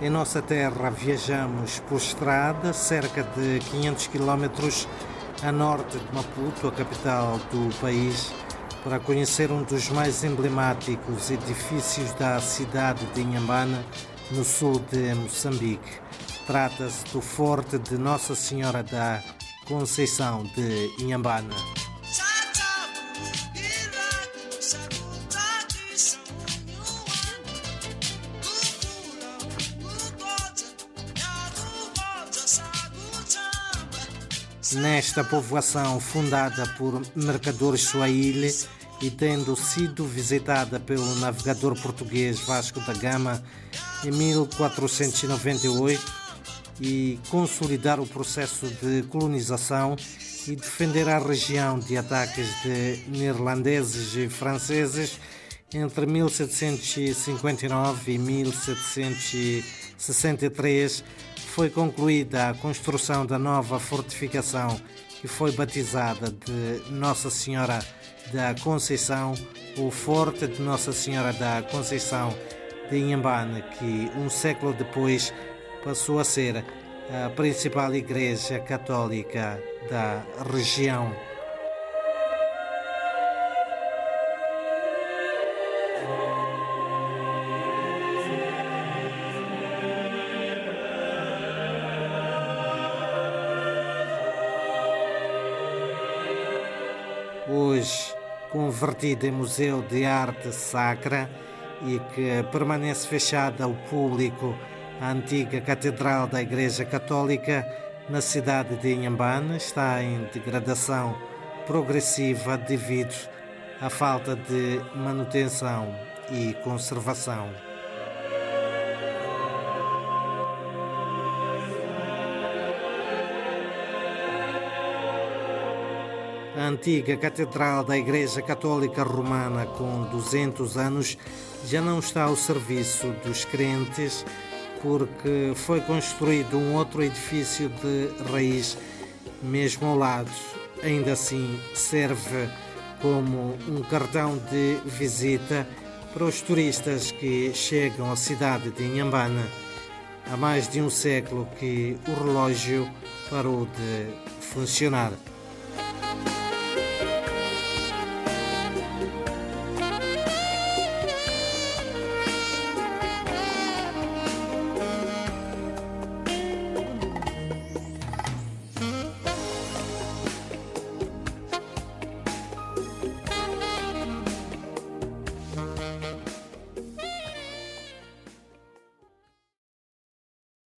Em nossa terra viajamos por estrada cerca de 500 quilómetros a norte de Maputo, a capital do país, para conhecer um dos mais emblemáticos edifícios da cidade de Inhambane, no sul de Moçambique. Trata-se do Forte de Nossa Senhora da Conceição de Inhambane. Nesta povoação fundada por mercadores Swahili e tendo sido visitada pelo navegador português Vasco da Gama em 1498 e consolidar o processo de colonização e defender a região de ataques de neerlandeses e franceses entre 1759 e 1763 foi concluída a construção da nova fortificação que foi batizada de Nossa Senhora da Conceição, o Forte de Nossa Senhora da Conceição de Inhambane, que um século depois passou a ser a principal igreja católica da região. Hoje convertida em Museu de Arte Sacra e que permanece fechada ao público a antiga Catedral da Igreja Católica na cidade de Inhambane está em degradação progressiva devido à falta de manutenção e conservação. A antiga Catedral da Igreja Católica Romana, com 200 anos, já não está ao serviço dos crentes porque foi construído um outro edifício de raiz mesmo ao lado. Ainda assim, serve como um cartão de visita para os turistas que chegam à cidade de Inhambane. Há mais de um século que o relógio parou de funcionar.